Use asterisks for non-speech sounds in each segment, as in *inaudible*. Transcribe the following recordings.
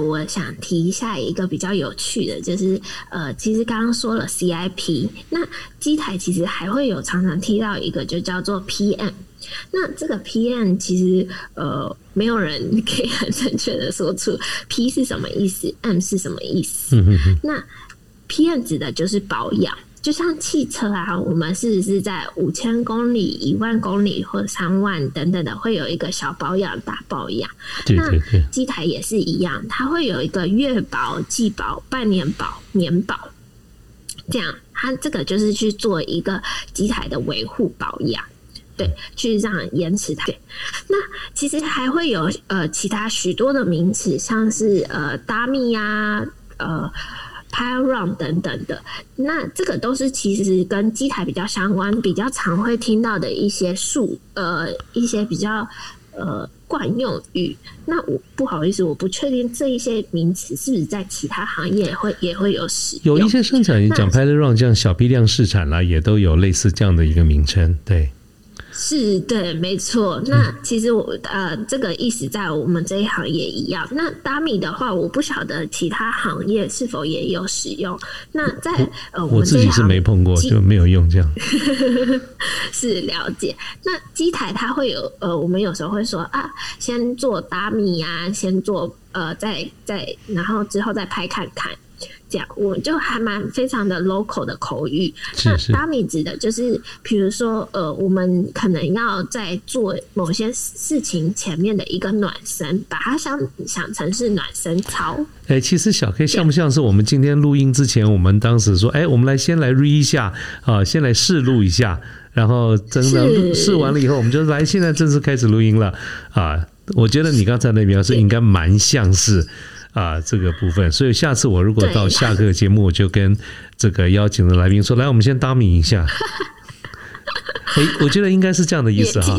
我想提一下一个比较有趣的，就是呃，其实刚刚说了 CIP，那机台其实还会有常常提到一个，就叫做 PM。那这个 PM 其实呃，没有人可以很正确的说出 P 是什么意思，M 是什么意思。那 PM 指的就是保养。就像汽车啊，我们是是在五千公里、一万公里或三万等等的，会有一个小保养、大保养。那机台也是一样，它会有一个月保、季保、半年保、年保，这样它这个就是去做一个机台的维护保养，对，去让延迟它。那其实还会有呃其他许多的名词，像是呃达米呀，呃。Pile run 等等的，那这个都是其实跟机台比较相关、比较常会听到的一些术，呃，一些比较呃惯用语。那我不好意思，我不确定这一些名词是不是在其他行业会也会有使用。有一些生产讲 Pile run 这样小批量试产啦，也都有类似这样的一个名称，对。是对，没错。那其实我呃，这个意思在我们这一行也一样。那达米的话，我不晓得其他行业是否也有使用。那在呃，我自己是没碰过，就没有用这样。*laughs* 是了解。那机台它会有呃，我们有时候会说啊，先做达米啊，先做呃，再再然后之后再拍看看。这样，我就还蛮非常的 local 的口语。那 dummy 指的就是，比如说，呃，我们可能要在做某些事情前面的一个暖身，把它想想成是暖身操。哎，其实小 K 像不像是我们今天录音之前，我们当时说，哎，我们来先来 re 一下啊，先来试录一下，然后真的试完了以后，我们就来现在正式开始录音了啊。我觉得你刚才那描述应该蛮像是。啊，这个部分，所以下次我如果到下个节目，我就跟这个邀请的来宾说：“来，我们先搭米一下。*laughs* ”哎，我觉得应该是这样的意思哈。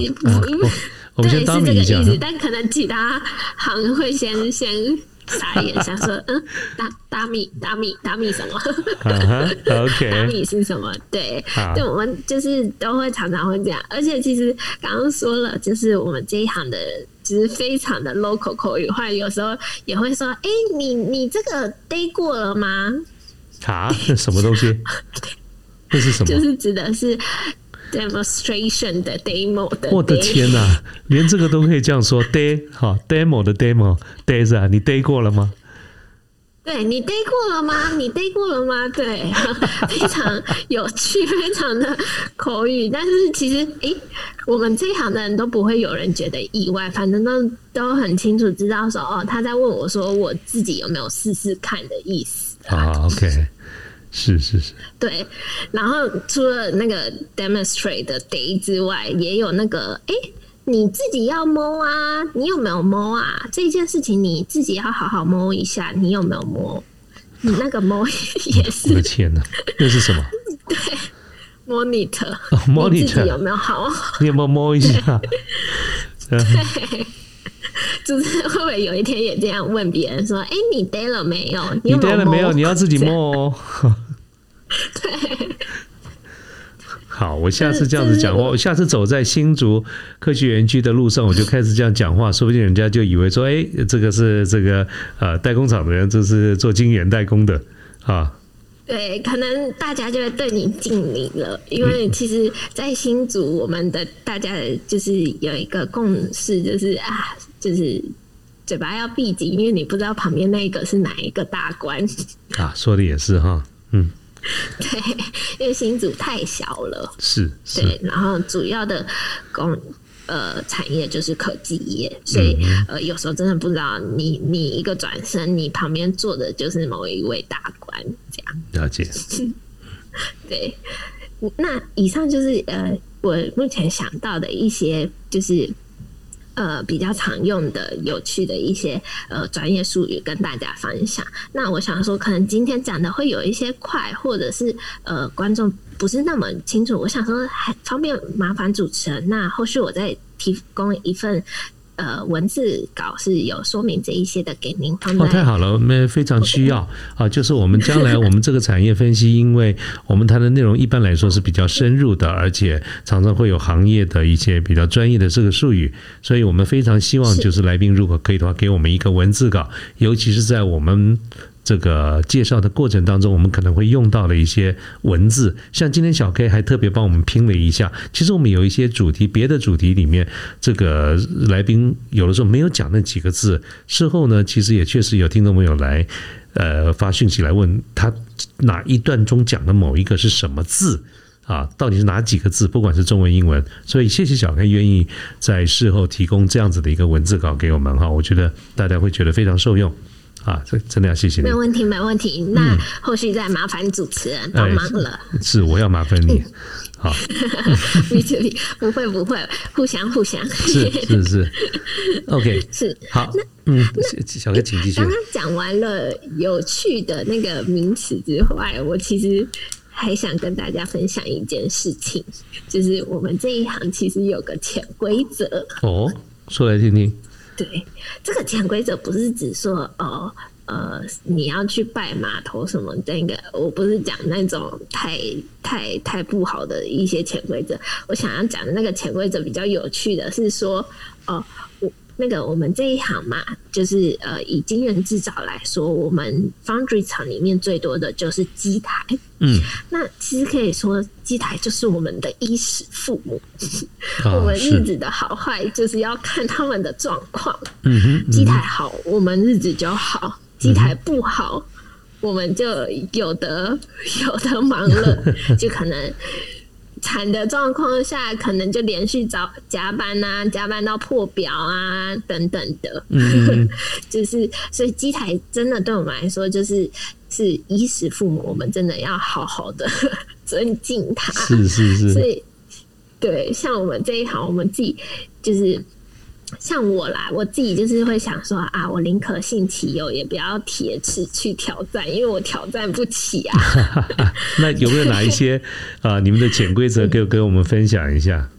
我们先搭米一下，但可能其他行会先先傻眼，*laughs* 想说：“嗯，搭搭米搭米搭米什么？*laughs* ”OK，搭米是什么？对，对，我们就是都会常常会这样。而且其实刚刚说了，就是我们这一行的。其实非常的 local 口语化，有时候也会说：“哎，你你这个 day 过了吗？”啊，什么东西？*laughs* 这是什么？就是指的是 demonstration 的 demo 的。我的天哪，连这个都可以这样说 day 好 demo 的 demo days 啊，你 day 过了吗？对你 day 过了吗？你 day 过了吗？对，*laughs* 非常有趣，非常的口语。但是其实，哎，我们这一行的人都不会有人觉得意外，反正都都很清楚知道说，哦，他在问我说，我自己有没有试试看的意思啊？OK，是是是，对。然后除了那个 demonstrate 的 day 之外，也有那个哎。你自己要摸啊，你有没有摸啊？这件事情你自己要好好摸一下，你有没有摸？你那个摸也是。我的天哪，那是什么？对，monitor，monitor 有没有好？你有没有摸一下？*laughs* 对，就是会不会有一天也这样问别人说：“哎，你逮了没有？你逮了没有？你要自己摸哦。*laughs* ”对。好，我下次这样子讲话，我下次走在新竹科学园区的路上，我就开始这样讲话，说不定人家就以为说，哎，这个是这个呃代工厂的人，这是做晶圆代工的啊。对，可能大家就会对你敬礼了，因为其实，在新竹，我们的大家就是有一个共识，就是啊，就是嘴巴要闭紧，因为你不知道旁边那一个是哪一个大官啊。说的也是哈，嗯。*laughs* 对，因为新竹太小了，是，对，然后主要的工呃产业就是科技业，所以呃有时候真的不知道你你一个转身，你旁边坐的就是某一位大官，这样了解。*laughs* 对，那以上就是呃我目前想到的一些就是。呃比较常用的有趣的一些呃专业术语跟大家分享。那我想说，可能今天讲的会有一些快，或者是呃观众不是那么清楚。我想说，还方便麻烦主持人，那后续我再提供一份。呃，文字稿是有说明这一些的，给您。哦，太好了，我们非常需要啊！*laughs* 就是我们将来我们这个产业分析，因为我们谈的内容一般来说是比较深入的，而且常常会有行业的一些比较专业的这个术语，所以我们非常希望就是来宾如果可以的话，给我们一个文字稿，尤其是在我们。这个介绍的过程当中，我们可能会用到的一些文字，像今天小 K 还特别帮我们拼了一下。其实我们有一些主题，别的主题里面，这个来宾有的时候没有讲那几个字。事后呢，其实也确实有听众朋友来，呃，发讯息来问他哪一段中讲的某一个是什么字啊？到底是哪几个字？不管是中文、英文。所以谢谢小 K 愿意在事后提供这样子的一个文字稿给我们哈，我觉得大家会觉得非常受用。啊，这真的要谢谢你。没问题，没问题。那后续再麻烦主持人帮忙了。是，我要麻烦你。*laughs* 好，不会不会，互相互相。是是是。OK，是好。嗯，小哥，请继续。刚刚讲完了有趣的那个名词之外，我其实还想跟大家分享一件事情，就是我们这一行其实有个潜规则。哦，说来听听。对，这个潜规则不是指说，哦，呃，你要去拜码头什么那个，我不是讲那种太太太不好的一些潜规则。我想要讲的那个潜规则比较有趣的是说，哦，我。那个我们这一行嘛，就是呃，以晶圆制造来说，我们 foundry 厂里面最多的就是机台。嗯，那其实可以说，机台就是我们的衣食父母。*laughs* 我们日子的好坏，就是要看他们的状况。嗯哼，机台好，我们日子就好；机台不好，我们就有的有的忙了，*laughs* 就可能。产的状况下，可能就连续早加班啊，加班到破表啊，等等的。嗯，*laughs* 就是所以机台真的对我们来说，就是是衣食父母，我们真的要好好的 *laughs* 尊敬他。是是是。所以，对，像我们这一行，我们自己就是。像我啦，我自己就是会想说啊，我宁可信其有，也不要铁齿去挑战，因为我挑战不起啊。*laughs* 那有没有哪一些 *laughs* 啊？你们的潜规则，给给我们分享一下？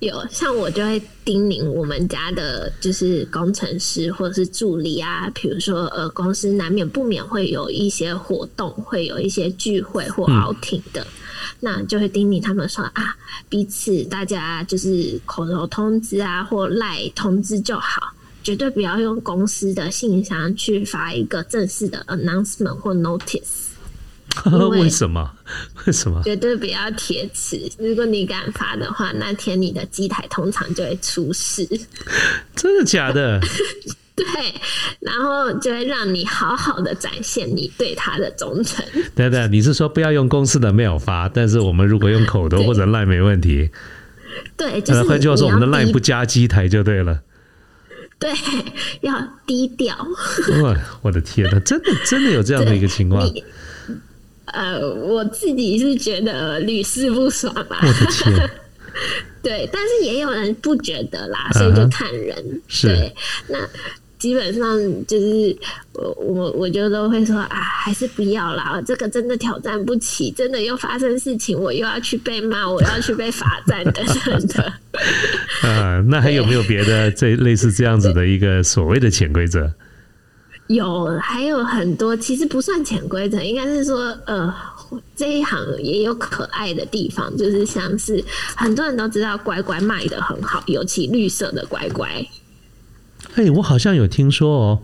有，像我就会叮咛我们家的，就是工程师或者是助理啊，比如说呃，公司难免不免会有一些活动，会有一些聚会或 outing 的。那就会叮咛他们说啊，彼此大家就是口头通知啊，或赖通知就好，绝对不要用公司的信箱去发一个正式的 announcement 或 notice。*laughs* 为什么？*laughs* 为什么？绝对不要贴纸。如果你敢发的话，那天你的机台通常就会出事。*laughs* 真的假的？对，然后就会让你好好的展现你对他的忠诚。等等，你是说不要用公司的 mail 发，但是我们如果用口头或者 line 没问题。对，就是换句话说，我们的 line 不加机台就对了。对，要低调。哇，我的天哪，真的真的有这样的一个情况。呃，我自己是觉得屡试不爽吧。我的天。*laughs* 对，但是也有人不觉得啦，所以就看人。对，那基本上就是我我我就都会说啊，还是不要啦，这个真的挑战不起，真的又发生事情，我又要去被骂，我要去被罚站等等的。*laughs* 啊，那还有没有别的这类似这样子的一个所谓的潜规则？有，还有很多，其实不算潜规则，应该是说呃。这一行也有可爱的地方，就是像是很多人都知道乖乖卖的很好，尤其绿色的乖乖。哎，我好像有听说哦。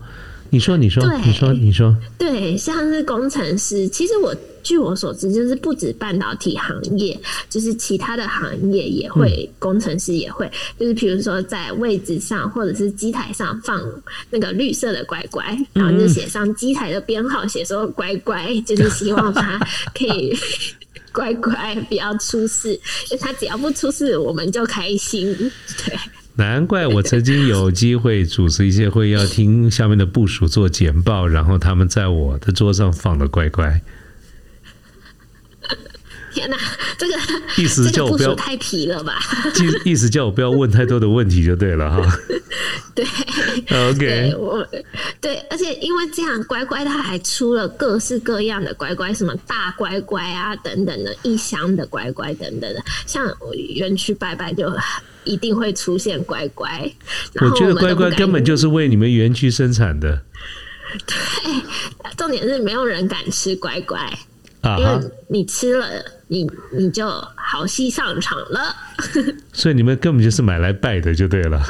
你说，你说，你说，你说，对，像是工程师，其实我据我所知，就是不止半导体行业，就是其他的行业也会，工程师也会，就是比如说在位置上或者是机台上放那个绿色的乖乖，然后就写上机台的编号，写说乖乖，*laughs* 就是希望他可以 *laughs* 乖乖不要出事，因为他只要不出事，我们就开心，对。难怪我曾经有机会主持一些会，要听下面的部署做简报，然后他们在我的桌上放了乖乖。天哪，这个意思叫我不要太皮了吧？*laughs* 意意思叫我不要问太多的问题就对了哈。对。OK，我，对，而且因为这样，乖乖它还出了各式各样的乖乖，什么大乖乖啊等等的，一箱的乖乖等等的，像我园区拜拜就一定会出现乖乖。我觉得乖乖根本就是为你们园区生产的对重点是没有人敢吃乖乖，啊因为，你吃了，你你就好戏上场了。*laughs* 所以你们根本就是买来拜的就对了，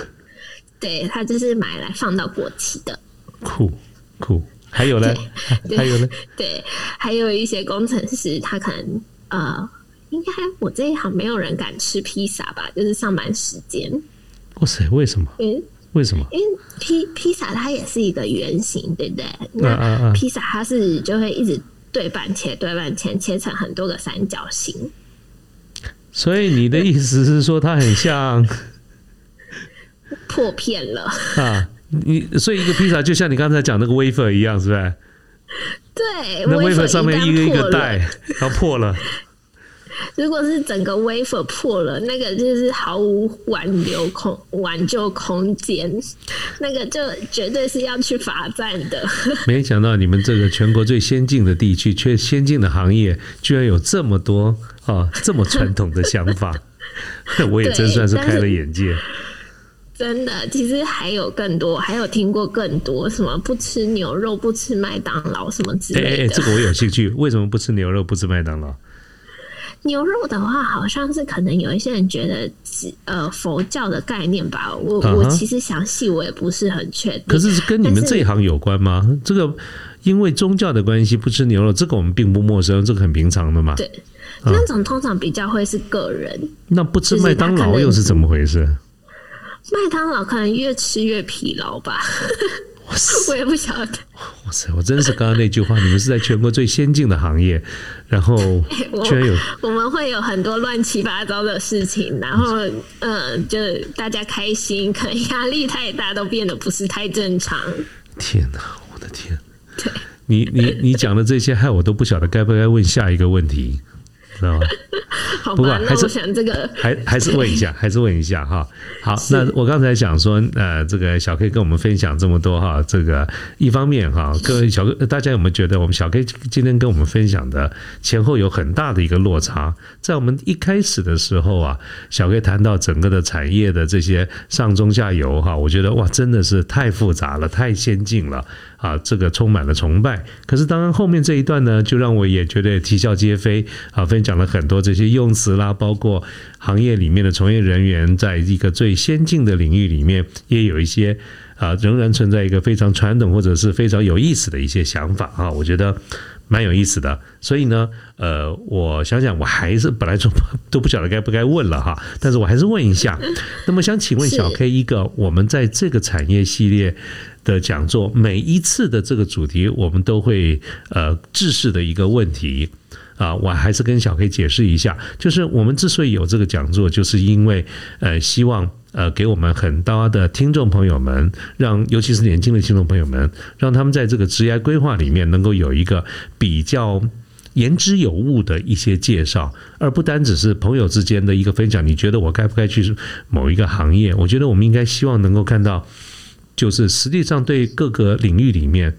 对，它就是买来放到过期的。酷酷。还有呢？*laughs* 还有呢？对，还有一些工程师，他可能呃，应该我这一行没有人敢吃披萨吧？就是上班时间，哇塞，为什么？嗯为为什么？因为披披萨它也是一个圆形，对不对？那啊披萨它是就会一直对半切，对半切，切成很多个三角形。所以你的意思是说，它很像破片了，啊？你所以一个披萨就像你刚才讲那个 wafer 一样，是不是？对，那 wafer 上面一个一个带，然后破了，如果是整个 wafer 破了，那个就是毫无挽留空挽救空间，那个就绝对是要去罚站的。*laughs* 没想到你们这个全国最先进的地区，却先进的行业，居然有这么多啊这么传统的想法，*laughs* 我也真算是开了眼界。真的，其实还有更多，还有听过更多什么不吃牛肉、不吃麦当劳什么之哎哎哎，类的。这个我有兴趣，为什么不吃牛肉，不吃麦当劳？牛肉的话，好像是可能有一些人觉得是呃佛教的概念吧。我、我其实详细我也不是很确定。可是跟你们这一行有关吗？这个因为宗教的关系不吃牛肉，这个我们并不陌生，这个很平常的嘛。对，那种通常比较会是个人。那不吃麦当劳又是怎么回事？麦当劳可能越吃越疲劳吧，我也不晓得。哇塞！我真是刚刚那句话，你们是在全国最先进的行业，然后我 *laughs* 居然有我们会有很多乱七八糟的事情，然后嗯，就大家开心，可能压力太大，都变得不是太正常。天哪！我的天！对你你你讲的这些，害我都不晓得该不该问下一个问题，知道吗？*laughs* 好吧，不过还是想这个还还是问一下，*laughs* 还是问一下哈。好，那我刚才讲说，呃，这个小 K 跟我们分享这么多哈，这个一方面哈，各位 *laughs* 小哥大家有没有觉得我们小 K 今天跟我们分享的前后有很大的一个落差？在我们一开始的时候啊，小 K 谈到整个的产业的这些上中下游哈，我觉得哇，真的是太复杂了，太先进了啊，这个充满了崇拜。可是当然后面这一段呢，就让我也觉得啼笑皆非啊，分享了很多这些用词啦，包括行业里面的从业人员在一个最先进的领域里面，也有一些啊，仍然存在一个非常传统或者是非常有意思的一些想法啊，我觉得蛮有意思的。所以呢，呃，我想想，我还是本来说 *laughs* 都不晓得该不该问了哈，但是我还是问一下。那么想请问小 K 一个，我们在这个产业系列的讲座，每一次的这个主题，我们都会呃制式的一个问题。啊，我还是跟小 K 解释一下，就是我们之所以有这个讲座，就是因为呃，希望呃给我们很多的听众朋友们，让尤其是年轻的听众朋友们，让他们在这个职业规划里面能够有一个比较。言之有物的一些介绍，而不单只是朋友之间的一个分享。你觉得我该不该去某一个行业？我觉得我们应该希望能够看到，就是实际上对各个领域里面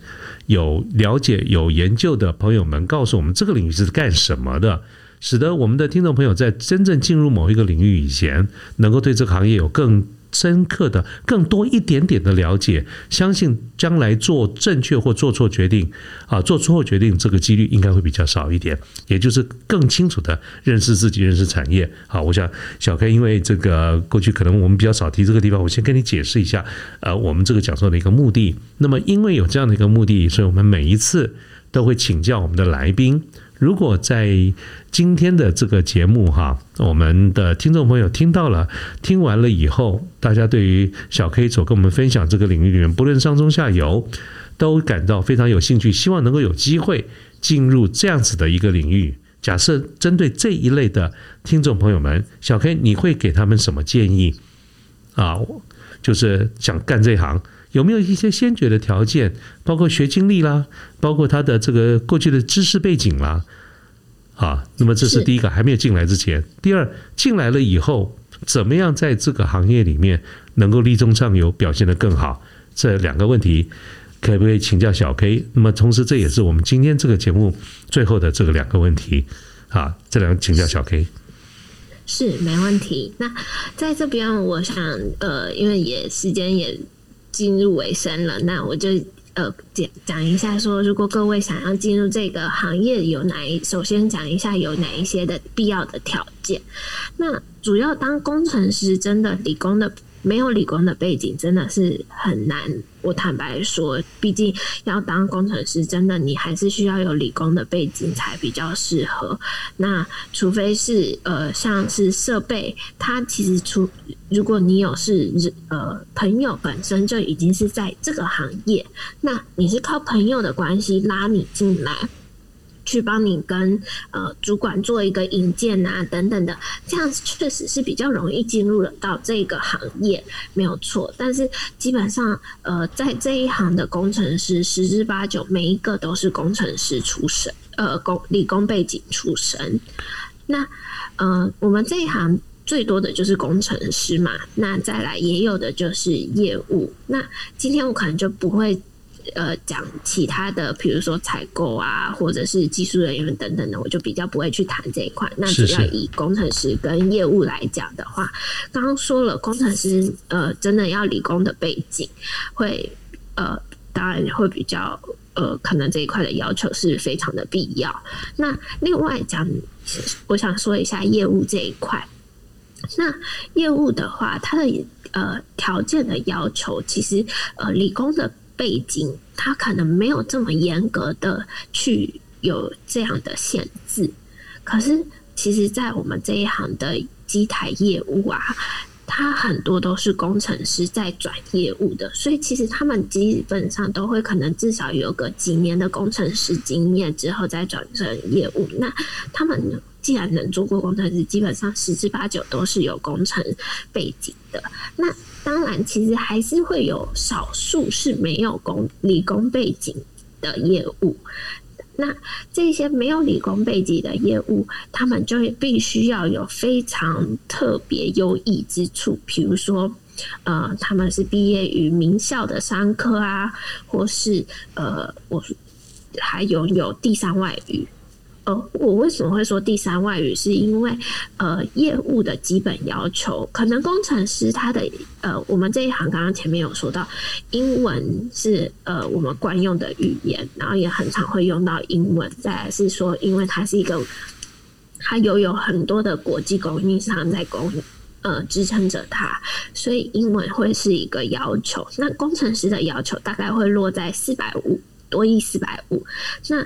有了解、有研究的朋友们，告诉我们这个领域是干什么的，使得我们的听众朋友在真正进入某一个领域以前，能够对这个行业有更深刻的、更多一点点的了解，相信将来做正确或做错决定啊，做错决定这个几率应该会比较少一点，也就是更清楚的认识自己、认识产业。好，我想小 K 因为这个过去可能我们比较少提这个地方，我先跟你解释一下，呃，我们这个讲座的一个目的。那么因为有这样的一个目的，所以我们每一次都会请教我们的来宾。如果在今天的这个节目哈，我们的听众朋友听到了，听完了以后，大家对于小 K 所跟我们分享这个领域里面，不论上中下游，都感到非常有兴趣，希望能够有机会进入这样子的一个领域。假设针对这一类的听众朋友们，小 K 你会给他们什么建议啊？就是想干这行。有没有一些先决的条件，包括学经历啦，包括他的这个过去的知识背景啦，啊。那么这是第一个，还没有进来之前。第二，进来了以后，怎么样在这个行业里面能够立中上游表现得更好？这两个问题可不可以请教小 K？那么同时，这也是我们今天这个节目最后的这个两个问题啊。这两个请教小 K。是没问题。那在这边，我想呃，因为也时间也进入尾声了，那我就呃讲讲一下，说如果各位想要进入这个行业，有哪一首先讲一下有哪一些的必要的条件。那主要当工程师，真的理工的。没有理工的背景真的是很难。我坦白说，毕竟要当工程师，真的你还是需要有理工的背景才比较适合。那除非是呃，像是设备，它其实除如果你有是呃朋友本身就已经是在这个行业，那你是靠朋友的关系拉你进来。去帮你跟呃主管做一个引荐啊等等的，这样确实是比较容易进入了到这个行业，没有错。但是基本上呃在这一行的工程师十之八九每一个都是工程师出身，呃工理工背景出身。那呃我们这一行最多的就是工程师嘛，那再来也有的就是业务。那今天我可能就不会。呃，讲其他的，比如说采购啊，或者是技术人员等等的，我就比较不会去谈这一块。那主要以工程师跟业务来讲的话，刚刚说了，工程师呃，真的要理工的背景，会呃，当然会比较呃，可能这一块的要求是非常的必要。那另外讲，我想说一下业务这一块。那业务的话，它的呃条件的要求，其实呃理工的。背景，他可能没有这么严格的去有这样的限制，可是其实，在我们这一行的机台业务啊，他很多都是工程师在转业务的，所以其实他们基本上都会可能至少有个几年的工程师经验之后再转成业务。那他们既然能做过工程师，基本上十之八九都是有工程背景的。那当然，其实还是会有少数是没有工理工背景的业务。那这些没有理工背景的业务，他们就会必须要有非常特别优异之处，比如说，呃，他们是毕业于名校的商科啊，或是呃，我还拥有第三外语。呃，我为什么会说第三外语？是因为呃，业务的基本要求，可能工程师他的呃，我们这一行刚刚前面有说到，英文是呃我们惯用的语言，然后也很常会用到英文。再来是说，因为它是一个，它拥有很多的国际供应商在供呃支撑着它，所以英文会是一个要求。那工程师的要求大概会落在四百五。多一四百五，那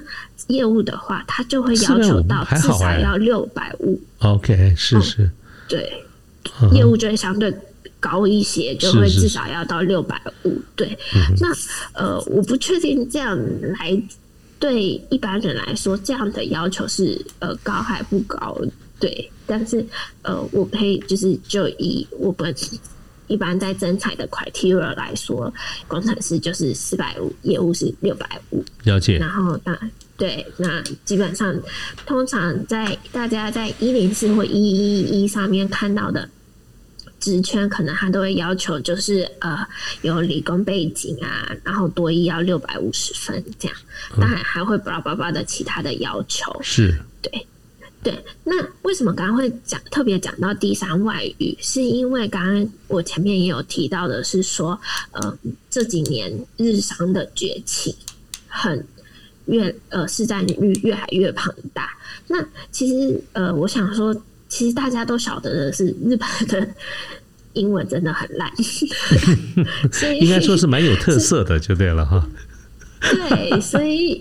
业务的话，他就会要求到至少要六百五。OK，是是，对，业务就会相对高一些，就会至少要到六百五。对，那呃，我不确定这样来对一般人来说，这样的要求是呃高还不高？对，但是呃，我可以就是就以我本。一般在征才的 criteria 来说，工程师就是四百五，业务是六百五。了解。然后那对，那基本上通常在大家在一零四或一一一上面看到的职圈，可能他都会要求就是呃有理工背景啊，然后多一要六百五十分这样。当然还会巴拉巴拉的其他的要求。是。对。对，那为什么刚刚会讲特别讲到第三外语？是因为刚刚我前面也有提到的，是说，呃，这几年日商的崛起很越呃市占率越来越庞大。那其实呃，我想说，其实大家都晓得的是，日本的英文真的很烂，所以应该说是蛮有特色的，就对了哈。对，所以。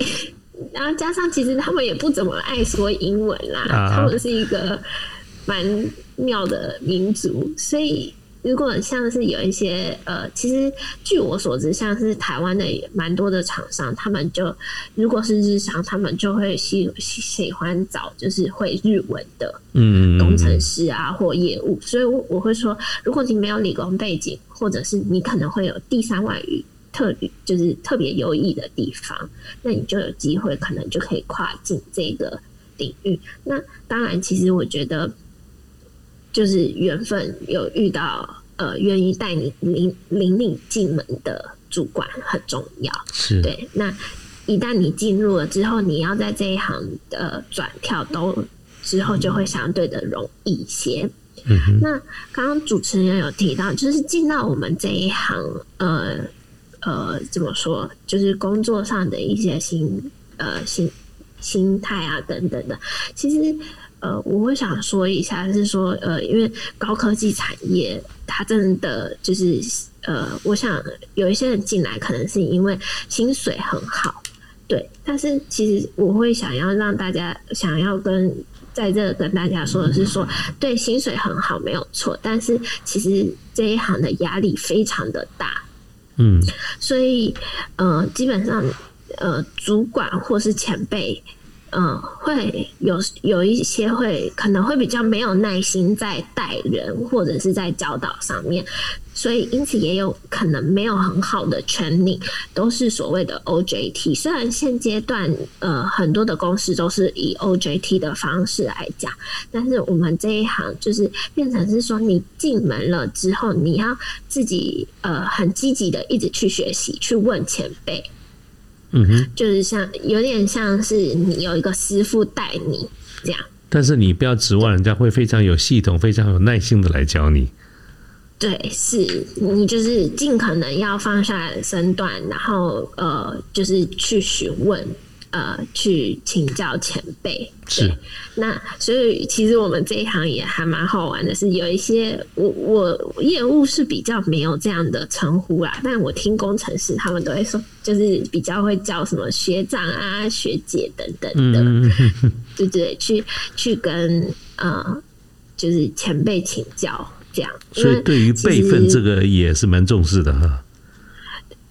然后加上，其实他们也不怎么爱说英文啦。他们是一个蛮妙的民族，所以如果像是有一些呃，其实据我所知，像是台湾的蛮多的厂商，他们就如果是日商，他们就会喜喜欢找就是会日文的嗯工程师啊或业务。所以我我会说，如果你没有理工背景，或者是你可能会有第三外语。特就是特别优异的地方，那你就有机会，可能就可以跨进这个领域。那当然，其实我觉得就是缘分有遇到呃愿意带你领领你进门的主管很重要。是对，那一旦你进入了之后，你要在这一行的转跳都之后就会相对的容易一些。嗯哼，那刚刚主持人有提到，就是进到我们这一行，呃呃，怎么说，就是工作上的一些心呃心心态啊等等的。其实呃，我会想说一下，是说呃，因为高科技产业它真的就是呃，我想有一些人进来，可能是因为薪水很好，对。但是其实我会想要让大家想要跟。在这跟大家说的是说，对薪水很好没有错，但是其实这一行的压力非常的大，嗯，所以呃，基本上呃，主管或是前辈，嗯、会有有一些会可能会比较没有耐心在带人或者是在教导上面，所以因此也有可能没有很好的权利，都是所谓的 OJT。虽然现阶段呃很多的公司都是以 OJT 的方式来讲，但是我们这一行就是变成是说，你进门了之后，你要自己呃很积极的一直去学习，去问前辈，嗯哼。就是像有点像是你有一个师傅带你这样。但是你不要指望人家会非常有系统、非常有耐心的来教你。对，是你就是尽可能要放下身段，然后呃，就是去询问，呃，去请教前辈。那所以其实我们这一行也还蛮好玩的，是有一些我我业务是比较没有这样的称呼啦，但我听工程师他们都会说，就是比较会叫什么学长啊、学姐等等的。嗯嗯嗯嗯，对对，去去跟呃，就是前辈请教这样。所以对于辈分这个也是蛮重视的哈。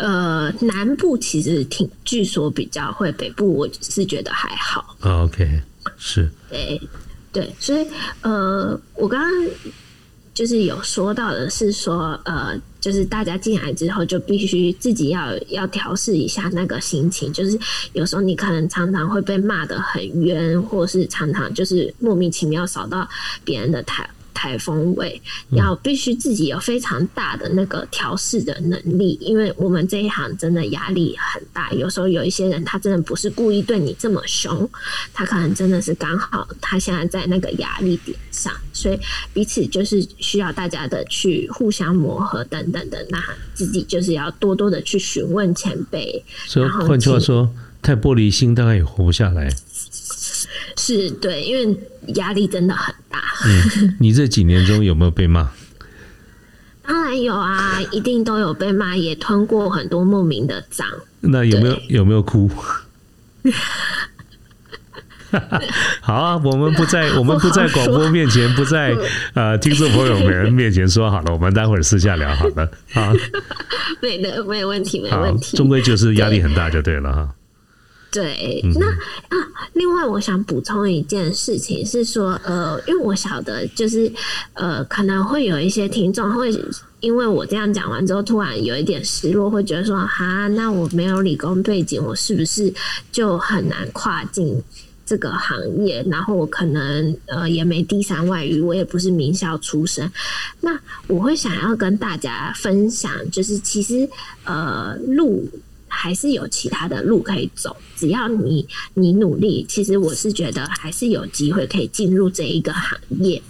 呃，南部其实挺，据说比较会，北部我是觉得还好。啊 OK，是对对，所以呃，我刚刚就是有说到的是说，呃，就是大家进来之后就必须自己要要调试一下那个心情，就是有时候你可能常常会被骂的很冤，或是常常就是莫名其妙扫到别人的台。台风位，要必须自己有非常大的那个调试的能力，因为我们这一行真的压力很大。有时候有一些人他真的不是故意对你这么凶，他可能真的是刚好他现在在那个压力点上，所以彼此就是需要大家的去互相磨合等等的。那自己就是要多多的去询问前辈，所以换句话说，太玻璃心大概也活不下来。是对，因为压力真的很大。嗯你这几年中有没有被骂？*laughs* 当然有啊，一定都有被骂，也吞过很多莫名的脏。那有没有有没有哭？*laughs* 好啊，我们不在我们不在广播面前，不在呃听众朋友们面前说好了，我们待会儿私下聊好了啊。*laughs* 没的，没有问题，没好问，题。终归就是压力很大就对了哈。对，嗯那啊，另外我想补充一件事情是说，呃，因为我晓得就是呃，可能会有一些听众会因为我这样讲完之后，突然有一点失落，会觉得说，哈，那我没有理工背景，我是不是就很难跨进？这个行业，然后我可能呃也没第三外语，我也不是名校出身，那我会想要跟大家分享，就是其实呃路还是有其他的路可以走，只要你你努力，其实我是觉得还是有机会可以进入这一个行业。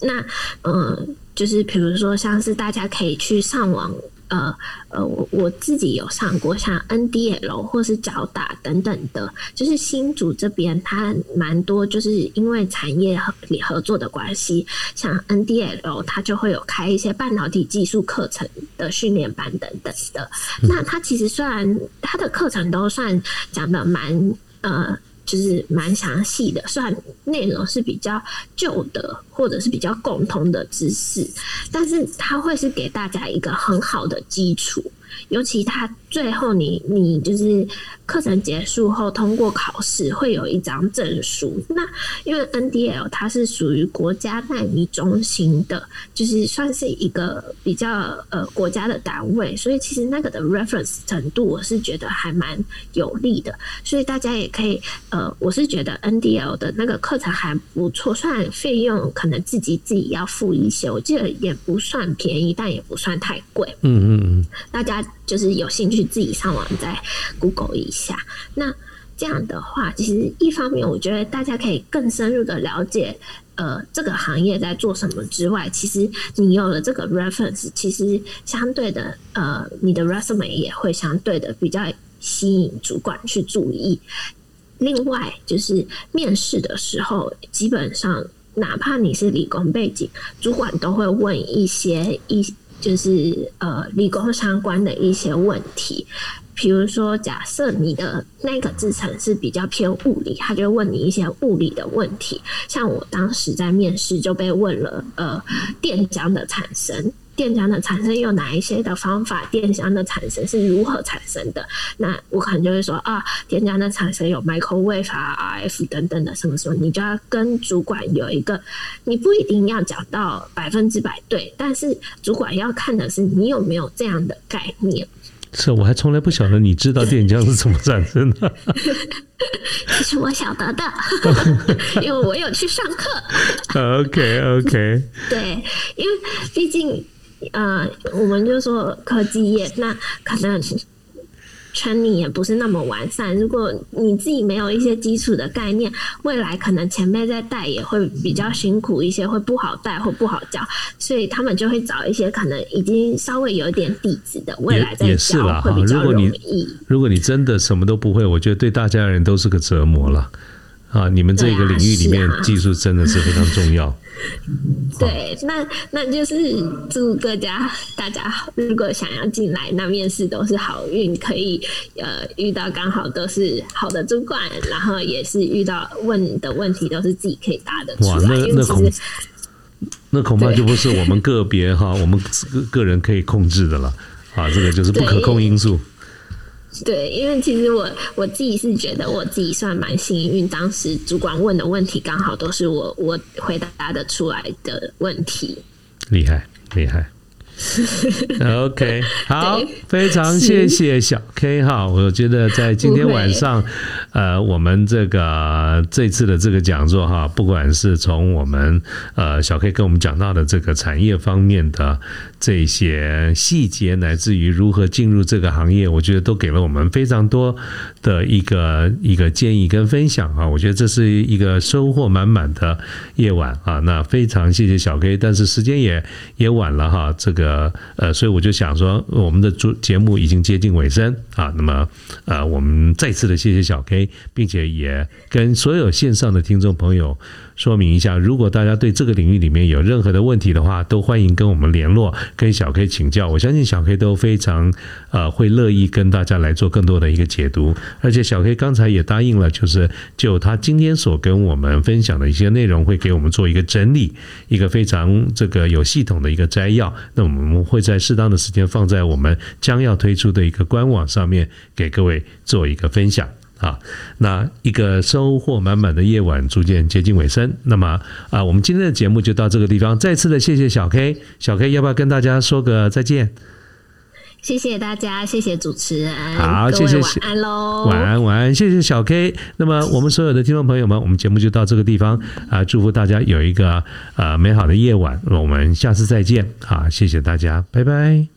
那嗯、就是比如说像是大家可以去上网。呃呃，我我自己有上过像 NDL 或是脚打等等的，就是新竹这边它蛮多，就是因为产业合合作的关系，像 NDL 它就会有开一些半导体技术课程的训练班等等的。那它其实虽然它的课程都算讲的蛮呃。就是蛮详细的，虽然内容是比较旧的，或者是比较共通的知识，但是它会是给大家一个很好的基础。尤其它最后你你就是课程结束后通过考试会有一张证书。那因为 NDL 它是属于国家代理中心的，就是算是一个比较呃国家的单位，所以其实那个的 reference 程度我是觉得还蛮有利的。所以大家也可以呃，我是觉得 NDL 的那个课程还不错，虽然费用可能自己自己要付一些，我记得也不算便宜，但也不算太贵。嗯嗯嗯，大家就是有兴趣自己上网再 Google 一下。那这样的话，其实一方面我觉得大家可以更深入的了解，呃，这个行业在做什么之外，其实你有了这个 reference，其实相对的，呃，你的 resume 也会相对的比较吸引主管去注意。另外，就是面试的时候，基本上哪怕你是理工背景，主管都会问一些一。就是呃，理工相关的一些问题，比如说，假设你的那个制程是比较偏物理，他就问你一些物理的问题。像我当时在面试就被问了，呃，电浆的产生。电浆的产生有哪一些的方法？电浆的产生是如何产生的？那我可能就会说啊，电浆的产生有 microwave 啊、RF 等等的什么什么，你就要跟主管有一个，你不一定要讲到百分之百对，但是主管要看的是你有没有这样的概念。是，我还从来不晓得你知道电浆是怎么产生的。*laughs* 其实我晓得的，*laughs* 因为我有去上课。*laughs* OK OK。对，因为毕竟。呃，我们就说科技业，那可能 training 也不是那么完善。如果你自己没有一些基础的概念，未来可能前辈在带也会比较辛苦一些，会不好带或不好教。所以他们就会找一些可能已经稍微有点底子的，未来再教会比较容易。如果你真的什么都不会，我觉得对大家人都是个折磨了。啊，你们这个领域里面技术真的是非常重要。对，那那就是祝各家大家如果想要进来，那面试都是好运，可以呃遇到刚好都是好的主管，然后也是遇到问的问题都是自己可以答的出来。那那恐那恐怕就不是我们个别哈，我们个个人可以控制的了啊，这个就是不可控因素。对，因为其实我我自己是觉得我自己算蛮幸运，当时主管问的问题刚好都是我我回答的出来的问题。厉害，厉害。*laughs* OK，*laughs* 好，非常谢谢小 K 哈。我觉得在今天晚上，呃，我们这个这次的这个讲座哈，不管是从我们呃小 K 跟我们讲到的这个产业方面的这些细节，乃至于如何进入这个行业，我觉得都给了我们非常多的一个一个建议跟分享啊。我觉得这是一个收获满满的夜晚啊。那非常谢谢小 K，但是时间也也晚了哈，这个。呃呃，所以我就想说，我们的主节目已经接近尾声啊。那么呃，我们再次的谢谢小 K，并且也跟所有线上的听众朋友。说明一下，如果大家对这个领域里面有任何的问题的话，都欢迎跟我们联络，跟小 K 请教。我相信小 K 都非常呃会乐意跟大家来做更多的一个解读。而且小 K 刚才也答应了，就是就他今天所跟我们分享的一些内容，会给我们做一个整理，一个非常这个有系统的一个摘要。那我们我们会在适当的时间放在我们将要推出的一个官网上面，给各位做一个分享。啊，那一个收获满满的夜晚逐渐接近尾声。那么啊，我们今天的节目就到这个地方。再次的谢谢小 K，小 K 要不要跟大家说个再见？谢谢大家，谢谢主持人。好，谢谢，晚安喽，晚安，晚安，谢谢小 K。那么我们所有的听众朋友们，我们节目就到这个地方啊，祝福大家有一个呃美好的夜晚。我们下次再见啊，谢谢大家，拜拜。